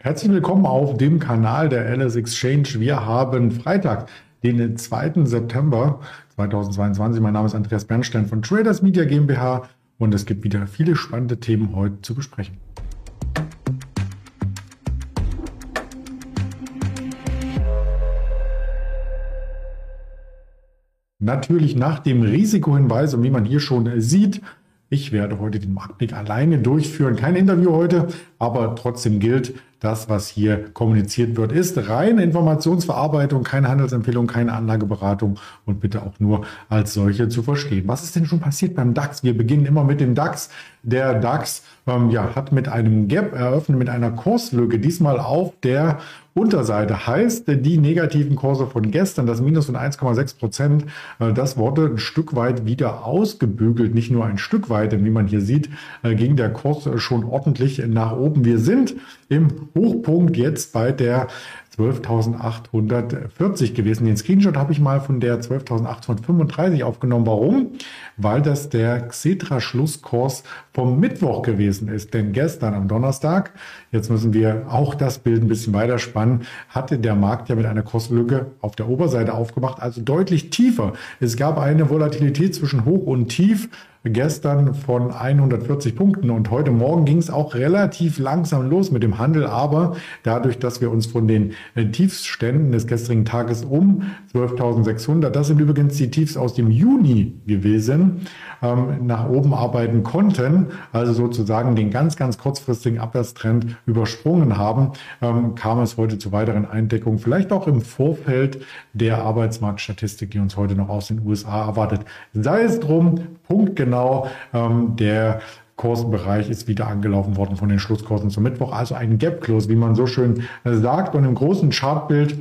Herzlich willkommen auf dem Kanal der LS Exchange. Wir haben Freitag, den 2. September 2022. Mein Name ist Andreas Bernstein von Traders Media GmbH und es gibt wieder viele spannende Themen heute zu besprechen. Natürlich nach dem Risikohinweis und wie man hier schon sieht, ich werde heute den Marktblick alleine durchführen. Kein Interview heute, aber trotzdem gilt, das, was hier kommuniziert wird, ist reine Informationsverarbeitung, keine Handelsempfehlung, keine Anlageberatung und bitte auch nur als solche zu verstehen. Was ist denn schon passiert beim DAX? Wir beginnen immer mit dem DAX. Der DAX ähm, ja, hat mit einem Gap eröffnet, mit einer Kurslücke, diesmal auf der Unterseite. Heißt, die negativen Kurse von gestern, das Minus von 1,6 Prozent, äh, das wurde ein Stück weit wieder ausgebügelt. Nicht nur ein Stück weit, denn wie man hier sieht, äh, ging der Kurs schon ordentlich nach oben. Wir sind im Hochpunkt jetzt bei der 12.840 gewesen. Den Screenshot habe ich mal von der 12.835 aufgenommen. Warum? Weil das der Xetra-Schlusskurs vom Mittwoch gewesen ist. Denn gestern am Donnerstag, jetzt müssen wir auch das Bild ein bisschen weiter spannen, hatte der Markt ja mit einer Kurslücke auf der Oberseite aufgemacht, also deutlich tiefer. Es gab eine Volatilität zwischen Hoch und Tief gestern von 140 Punkten und heute Morgen ging es auch relativ langsam los mit dem Handel, aber dadurch, dass wir uns von den äh, Tiefsständen des gestrigen Tages um 12.600, das sind übrigens die Tiefs aus dem Juni gewesen, ähm, nach oben arbeiten konnten, also sozusagen den ganz, ganz kurzfristigen Abwärtstrend übersprungen haben, ähm, kam es heute zu weiteren Eindeckungen, vielleicht auch im Vorfeld der Arbeitsmarktstatistik, die uns heute noch aus den USA erwartet. Sei es drum, punktgenau, ähm, der Kursbereich ist wieder angelaufen worden von den Schlusskursen zum Mittwoch. Also ein Gap Close, wie man so schön äh, sagt. Und im großen Chartbild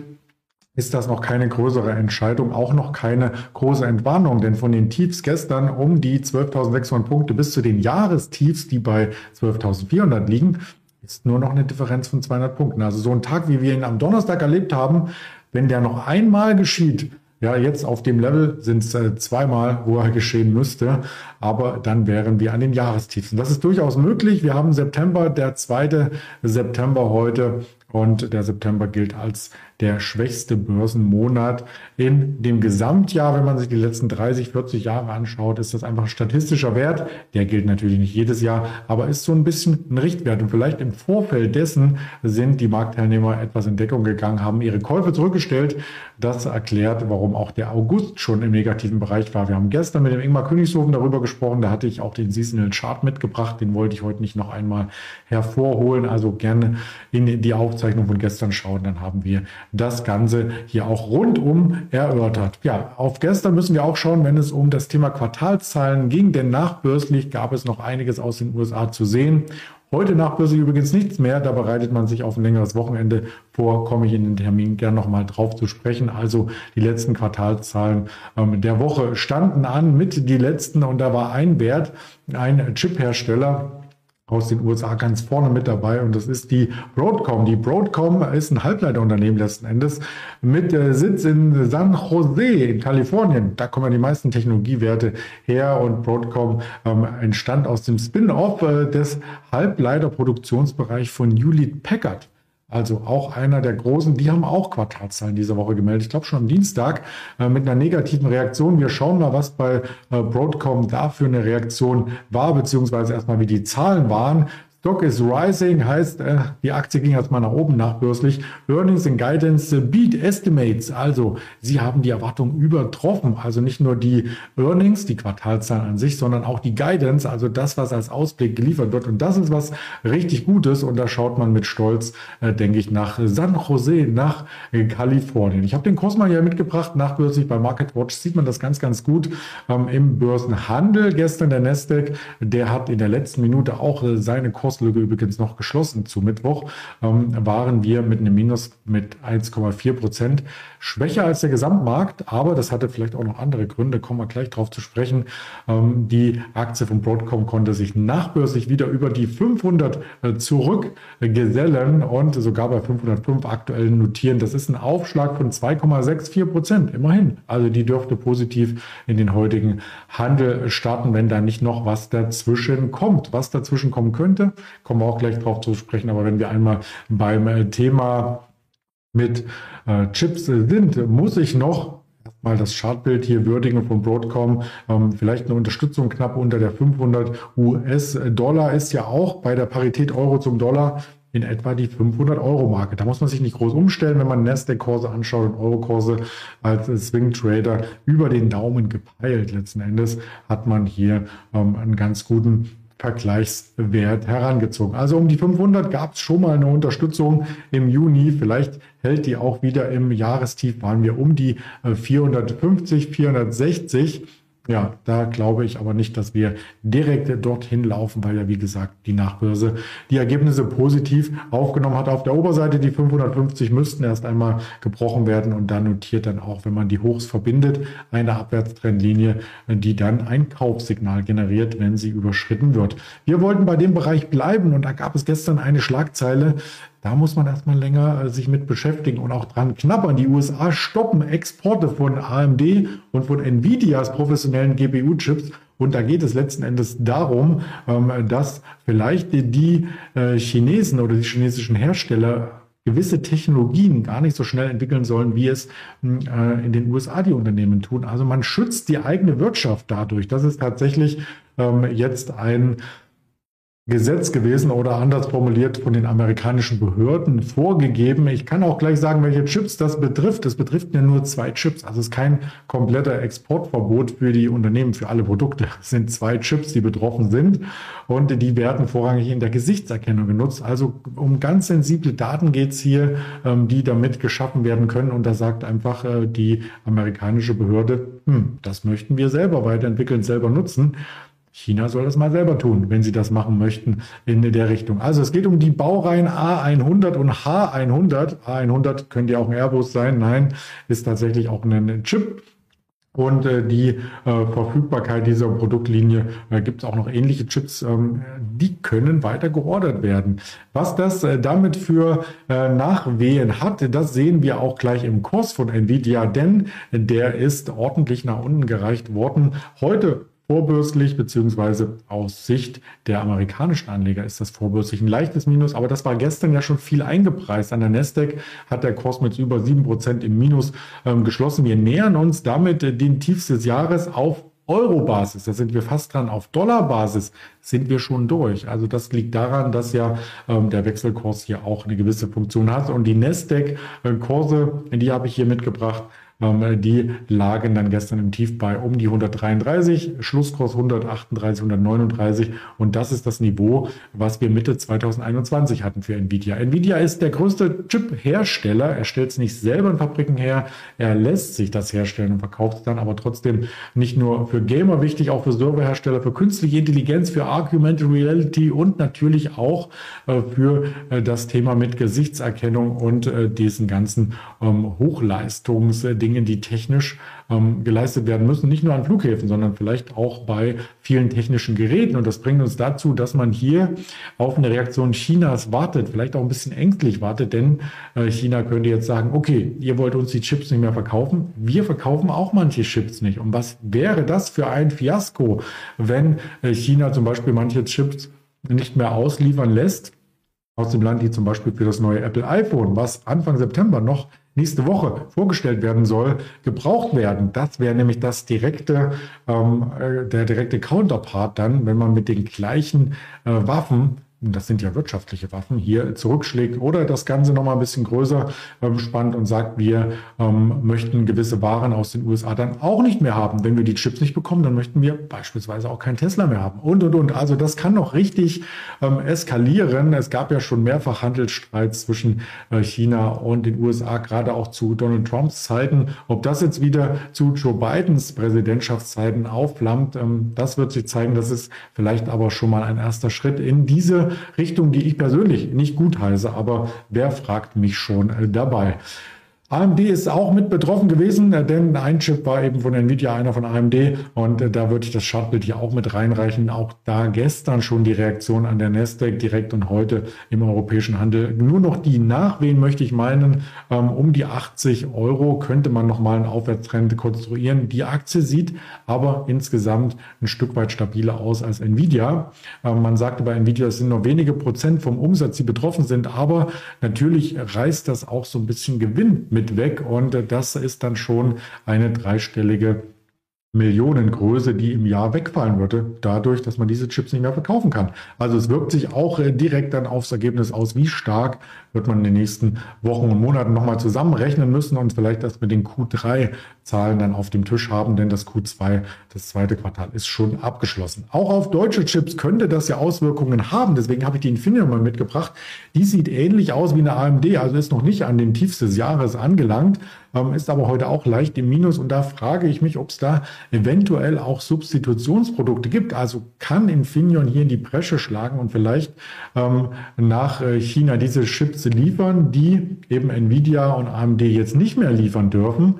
ist das noch keine größere Entscheidung, auch noch keine große Entwarnung, denn von den Tiefs gestern um die 12.600 Punkte bis zu den Jahrestiefs, die bei 12.400 liegen, ist nur noch eine Differenz von 200 Punkten. Also so ein Tag, wie wir ihn am Donnerstag erlebt haben, wenn der noch einmal geschieht, ja, jetzt auf dem Level sind es äh, zweimal, wo er geschehen müsste, aber dann wären wir an den Jahrestiefsten. Das ist durchaus möglich. Wir haben September, der zweite September heute und der September gilt als der schwächste Börsenmonat in dem Gesamtjahr. Wenn man sich die letzten 30, 40 Jahre anschaut, ist das einfach ein statistischer Wert. Der gilt natürlich nicht jedes Jahr, aber ist so ein bisschen ein Richtwert. Und vielleicht im Vorfeld dessen sind die Marktteilnehmer etwas in Deckung gegangen, haben ihre Käufe zurückgestellt. Das erklärt, warum auch der August schon im negativen Bereich war. Wir haben gestern mit dem Ingmar Königshofen darüber gesprochen. Da hatte ich auch den Seasonal Chart mitgebracht. Den wollte ich heute nicht noch einmal hervorholen. Also gerne in die Aufzeichnung von gestern schauen. Dann haben wir das Ganze hier auch rundum erörtert. Ja, auf gestern müssen wir auch schauen, wenn es um das Thema Quartalszahlen ging, denn nachbörslich gab es noch einiges aus den USA zu sehen. Heute nachbörslich übrigens nichts mehr. Da bereitet man sich auf ein längeres Wochenende vor. Komme ich in den Termin gerne nochmal drauf zu sprechen. Also die letzten Quartalszahlen ähm, der Woche standen an mit die letzten und da war ein Wert, ein Chip-Hersteller, aus den USA ganz vorne mit dabei und das ist die Broadcom. Die Broadcom ist ein Halbleiterunternehmen letzten Endes mit äh, Sitz in San Jose in Kalifornien. Da kommen ja die meisten Technologiewerte her und Broadcom ähm, entstand aus dem Spin-off äh, des Halbleiterproduktionsbereichs von Hewlett Packard. Also auch einer der großen, die haben auch Quartalszahlen diese Woche gemeldet. Ich glaube schon am Dienstag äh, mit einer negativen Reaktion. Wir schauen mal, was bei äh, Broadcom da für eine Reaktion war, beziehungsweise erstmal, wie die Zahlen waren. Stock is rising heißt, äh, die Aktie ging erstmal nach oben nachbörslich. Earnings and Guidance beat estimates. Also sie haben die Erwartungen übertroffen. Also nicht nur die Earnings, die Quartalzahlen an sich, sondern auch die Guidance, also das, was als Ausblick geliefert wird. Und das ist was richtig Gutes. Und da schaut man mit Stolz, äh, denke ich, nach San Jose, nach äh, Kalifornien. Ich habe den Kurs mal hier mitgebracht. Nachbörslich bei MarketWatch sieht man das ganz, ganz gut ähm, im Börsenhandel. Gestern der Nasdaq, der hat in der letzten Minute auch äh, seine Kurs Kurslücke übrigens noch geschlossen zu Mittwoch, ähm, waren wir mit einem Minus mit 1,4 Prozent schwächer als der Gesamtmarkt, aber das hatte vielleicht auch noch andere Gründe, kommen wir gleich drauf zu sprechen. Ähm, die Aktie von Broadcom konnte sich nachbörslich wieder über die 500 äh, zurückgesellen und sogar bei 505 aktuell notieren. Das ist ein Aufschlag von 2,64 Prozent, immerhin. Also die dürfte positiv in den heutigen Handel starten, wenn da nicht noch was dazwischen kommt. Was dazwischen kommen könnte, kommen wir auch gleich drauf zu sprechen. Aber wenn wir einmal beim äh, Thema mit äh, Chips sind, muss ich noch mal das Chartbild hier würdigen von Broadcom. Ähm, vielleicht eine Unterstützung knapp unter der 500 US-Dollar ist ja auch bei der Parität Euro zum Dollar in etwa die 500 Euro Marke. Da muss man sich nicht groß umstellen, wenn man Nasdaq-Kurse anschaut und Euro-Kurse als Swing Trader über den Daumen gepeilt. Letzten Endes hat man hier ähm, einen ganz guten Vergleichswert herangezogen. Also um die 500 gab es schon mal eine Unterstützung im Juni. Vielleicht hält die auch wieder im Jahrestief. Waren wir um die 450, äh, 460. Ja, da glaube ich aber nicht, dass wir direkt dorthin laufen, weil ja, wie gesagt, die Nachbörse die Ergebnisse positiv aufgenommen hat. Auf der Oberseite die 550 müssten erst einmal gebrochen werden und dann notiert dann auch, wenn man die Hochs verbindet, eine Abwärtstrendlinie, die dann ein Kaufsignal generiert, wenn sie überschritten wird. Wir wollten bei dem Bereich bleiben und da gab es gestern eine Schlagzeile, da muss man erstmal länger äh, sich mit beschäftigen und auch dran knabbern. Die USA stoppen Exporte von AMD und von Nvidias professionellen GPU-Chips. Und da geht es letzten Endes darum, ähm, dass vielleicht die äh, Chinesen oder die chinesischen Hersteller gewisse Technologien gar nicht so schnell entwickeln sollen, wie es hm, äh, in den USA die Unternehmen tun. Also man schützt die eigene Wirtschaft dadurch. Das ist tatsächlich ähm, jetzt ein Gesetz gewesen oder anders formuliert von den amerikanischen Behörden vorgegeben. Ich kann auch gleich sagen, welche Chips das betrifft. Es betrifft ja nur zwei Chips. Also es ist kein kompletter Exportverbot für die Unternehmen, für alle Produkte. Es sind zwei Chips, die betroffen sind und die werden vorrangig in der Gesichtserkennung genutzt. Also um ganz sensible Daten geht's hier, ähm, die damit geschaffen werden können. Und da sagt einfach äh, die amerikanische Behörde, hm, das möchten wir selber weiterentwickeln, selber nutzen. China soll das mal selber tun, wenn sie das machen möchten in der Richtung. Also es geht um die Baureihen A100 und H100. A100 könnte ja auch ein Airbus sein. Nein, ist tatsächlich auch ein Chip. Und äh, die äh, Verfügbarkeit dieser Produktlinie äh, gibt es auch noch ähnliche Chips, ähm, die können weiter geordert werden. Was das äh, damit für äh, Nachwehen hat, das sehen wir auch gleich im Kurs von Nvidia, denn der ist ordentlich nach unten gereicht worden. Heute vorbörslich, beziehungsweise aus Sicht der amerikanischen Anleger ist das vorbörslich ein leichtes Minus, aber das war gestern ja schon viel eingepreist. An der Nasdaq hat der Kurs mit über sieben Prozent im Minus ähm, geschlossen. Wir nähern uns damit äh, den Tiefs des Jahres auf Euro-Basis, da sind wir fast dran, auf Dollar-Basis sind wir schon durch. Also das liegt daran, dass ja ähm, der Wechselkurs hier auch eine gewisse Funktion hat. Und die Nasdaq-Kurse, äh, die habe ich hier mitgebracht, ähm, die lagen dann gestern im Tief bei um die 133, Schlusskurs 138, 139 und das ist das Niveau, was wir Mitte 2021 hatten für Nvidia. Nvidia ist der größte Chip-Hersteller. Er stellt es nicht selber in Fabriken her, er lässt sich das herstellen und verkauft es dann, aber trotzdem nicht nur für Gamer wichtig, auch für Serverhersteller, für künstliche Intelligenz, für Argumented Reality und natürlich auch äh, für äh, das Thema mit Gesichtserkennung und äh, diesen ganzen ähm, Hochleistungs- Dingen, die technisch ähm, geleistet werden müssen, nicht nur an Flughäfen, sondern vielleicht auch bei vielen technischen Geräten. Und das bringt uns dazu, dass man hier auf eine Reaktion Chinas wartet, vielleicht auch ein bisschen ängstlich wartet, denn äh, China könnte jetzt sagen, okay, ihr wollt uns die Chips nicht mehr verkaufen, wir verkaufen auch manche Chips nicht. Und was wäre das für ein Fiasko, wenn äh, China zum Beispiel manche Chips nicht mehr ausliefern lässt? aus dem Land, die zum Beispiel für das neue Apple iPhone, was Anfang September noch nächste Woche vorgestellt werden soll, gebraucht werden. Das wäre nämlich das direkte, ähm, äh, der direkte Counterpart dann, wenn man mit den gleichen äh, Waffen das sind ja wirtschaftliche Waffen, hier zurückschlägt oder das Ganze nochmal ein bisschen größer ähm, spannt und sagt, wir ähm, möchten gewisse Waren aus den USA dann auch nicht mehr haben. Wenn wir die Chips nicht bekommen, dann möchten wir beispielsweise auch keinen Tesla mehr haben und, und, und. Also das kann noch richtig ähm, eskalieren. Es gab ja schon mehrfach Handelsstreits zwischen äh, China und den USA, gerade auch zu Donald Trumps Zeiten. Ob das jetzt wieder zu Joe Bidens Präsidentschaftszeiten aufflammt, ähm, das wird sich zeigen. Das ist vielleicht aber schon mal ein erster Schritt in diese Richtung, die ich persönlich nicht gut heiße, aber wer fragt mich schon äh, dabei? AMD ist auch mit betroffen gewesen, äh, denn ein Chip war eben von Nvidia, einer von AMD und äh, da würde ich das Chartbild hier auch mit reinreichen. Auch da gestern schon die Reaktion an der Nasdaq direkt und heute im europäischen Handel. Nur noch die Nachwehen möchte ich meinen, ähm, um die 80 Euro könnte man nochmal einen Aufwärtstrend konstruieren. Die Aktie sieht aber insgesamt ein Stück weit stabiler aus als Nvidia. Ähm, man sagte bei Nvidia, es sind nur wenige Prozent vom Umsatz, die betroffen sind, aber natürlich reißt das auch so ein bisschen Gewinn mit weg. Und das ist dann schon eine dreistellige Millionengröße, die im Jahr wegfallen würde, dadurch, dass man diese Chips nicht mehr verkaufen kann. Also es wirkt sich auch äh, direkt dann aufs Ergebnis aus, wie stark wird man in den nächsten Wochen und Monaten nochmal zusammenrechnen müssen und vielleicht das mit den Q3-Zahlen dann auf dem Tisch haben, denn das Q2, das zweite Quartal, ist schon abgeschlossen. Auch auf deutsche Chips könnte das ja Auswirkungen haben. Deswegen habe ich die Infineon mal mitgebracht. Die sieht ähnlich aus wie eine AMD, also ist noch nicht an den Tiefs des Jahres angelangt, ist aber heute auch leicht im Minus. Und da frage ich mich, ob es da eventuell auch Substitutionsprodukte gibt. Also kann Infineon hier in die Bresche schlagen und vielleicht ähm, nach äh, China diese Chips liefern, die eben Nvidia und AMD jetzt nicht mehr liefern dürfen.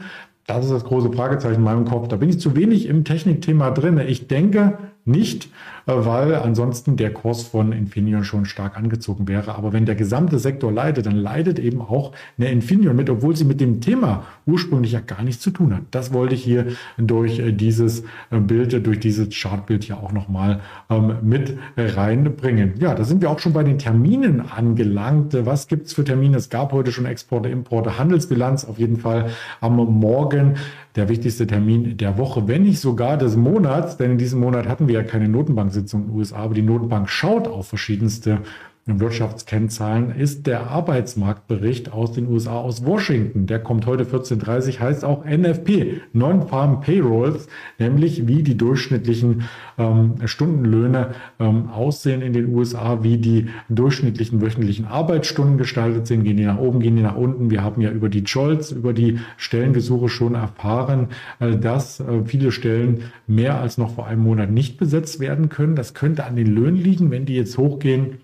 Das ist das große Fragezeichen in meinem Kopf. Da bin ich zu wenig im Technikthema drin. Ich denke, nicht, weil ansonsten der Kurs von Infineon schon stark angezogen wäre. Aber wenn der gesamte Sektor leidet, dann leidet eben auch eine Infineon mit, obwohl sie mit dem Thema ursprünglich ja gar nichts zu tun hat. Das wollte ich hier durch äh, dieses äh, Bild, durch dieses Chartbild hier auch nochmal ähm, mit reinbringen. Ja, da sind wir auch schon bei den Terminen angelangt. Was gibt's für Termine? Es gab heute schon Exporte, Importe, Handelsbilanz auf jeden Fall am Morgen der wichtigste Termin der Woche, wenn nicht sogar des Monats, denn in diesem Monat hatten wir ja keine Notenbanksitzung in den USA, aber die Notenbank schaut auf verschiedenste Wirtschaftskennzahlen ist der Arbeitsmarktbericht aus den USA, aus Washington. Der kommt heute 14.30 heißt auch NFP, Non-Farm Payrolls, nämlich wie die durchschnittlichen ähm, Stundenlöhne ähm, aussehen in den USA, wie die durchschnittlichen wöchentlichen Arbeitsstunden gestaltet sind. Gehen die nach oben, gehen die nach unten. Wir haben ja über die Jolts, über die Stellengesuche schon erfahren, äh, dass äh, viele Stellen mehr als noch vor einem Monat nicht besetzt werden können. Das könnte an den Löhnen liegen, wenn die jetzt hochgehen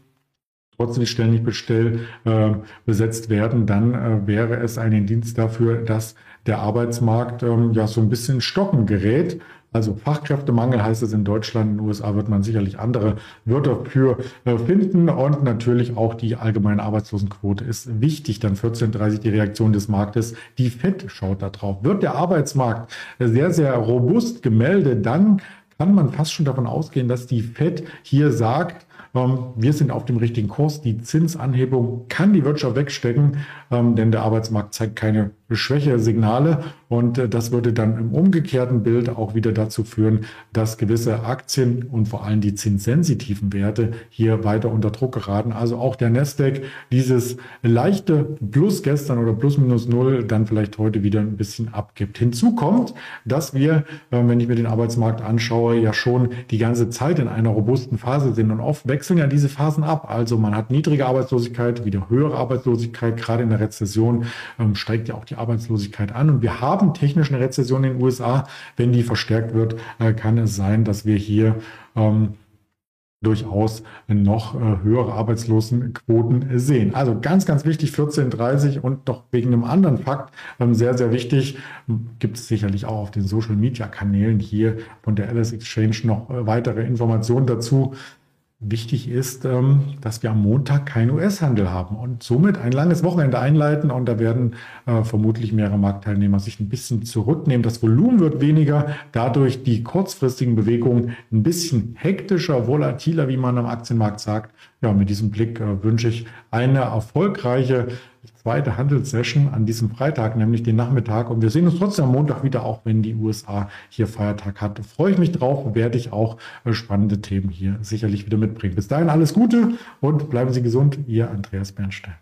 trotzdem die bestell, äh, besetzt werden, dann äh, wäre es ein Indiz dafür, dass der Arbeitsmarkt ähm, ja so ein bisschen stocken gerät. Also Fachkräftemangel heißt es in Deutschland, in den USA wird man sicherlich andere Wörter für äh, finden und natürlich auch die allgemeine Arbeitslosenquote ist wichtig. Dann 14.30 die Reaktion des Marktes. Die FED schaut da drauf. Wird der Arbeitsmarkt sehr, sehr robust gemeldet, dann kann man fast schon davon ausgehen, dass die FED hier sagt, wir sind auf dem richtigen Kurs. Die Zinsanhebung kann die Wirtschaft wegstecken, ähm, denn der Arbeitsmarkt zeigt keine Schwäche-Signale. Und äh, das würde dann im umgekehrten Bild auch wieder dazu führen, dass gewisse Aktien und vor allem die zinssensitiven Werte hier weiter unter Druck geraten. Also auch der Nasdaq, dieses leichte Plus gestern oder Plus minus Null, dann vielleicht heute wieder ein bisschen abgibt. Hinzu kommt, dass wir, äh, wenn ich mir den Arbeitsmarkt anschaue, ja schon die ganze Zeit in einer robusten Phase sind und oft wechseln ja diese Phasen ab. Also man hat niedrige Arbeitslosigkeit, wieder höhere Arbeitslosigkeit. Gerade in der Rezession ähm, steigt ja auch die Arbeitslosigkeit an. Und wir haben technisch eine Rezession in den USA. Wenn die verstärkt wird, äh, kann es sein, dass wir hier ähm, durchaus noch äh, höhere Arbeitslosenquoten sehen. Also ganz, ganz wichtig, 14.30 und doch wegen einem anderen Fakt ähm, sehr, sehr wichtig, gibt es sicherlich auch auf den Social-Media-Kanälen hier von der Alice Exchange noch äh, weitere Informationen dazu. Wichtig ist, ähm, dass wir am Montag keinen US-Handel haben und somit ein langes Wochenende einleiten. Und da werden äh, vermutlich mehrere Marktteilnehmer sich ein bisschen zurücknehmen. Das Volumen wird weniger, dadurch die kurzfristigen Bewegungen ein bisschen hektischer, volatiler, wie man am Aktienmarkt sagt. Ja, mit diesem Blick äh, wünsche ich eine erfolgreiche zweite Handelssession an diesem Freitag, nämlich den Nachmittag. Und wir sehen uns trotzdem am Montag wieder, auch wenn die USA hier Feiertag hat. Freue ich mich drauf werde ich auch äh, spannende Themen hier sicherlich wieder mitbringen. Bis dahin alles Gute und bleiben Sie gesund. Ihr Andreas Bernstein.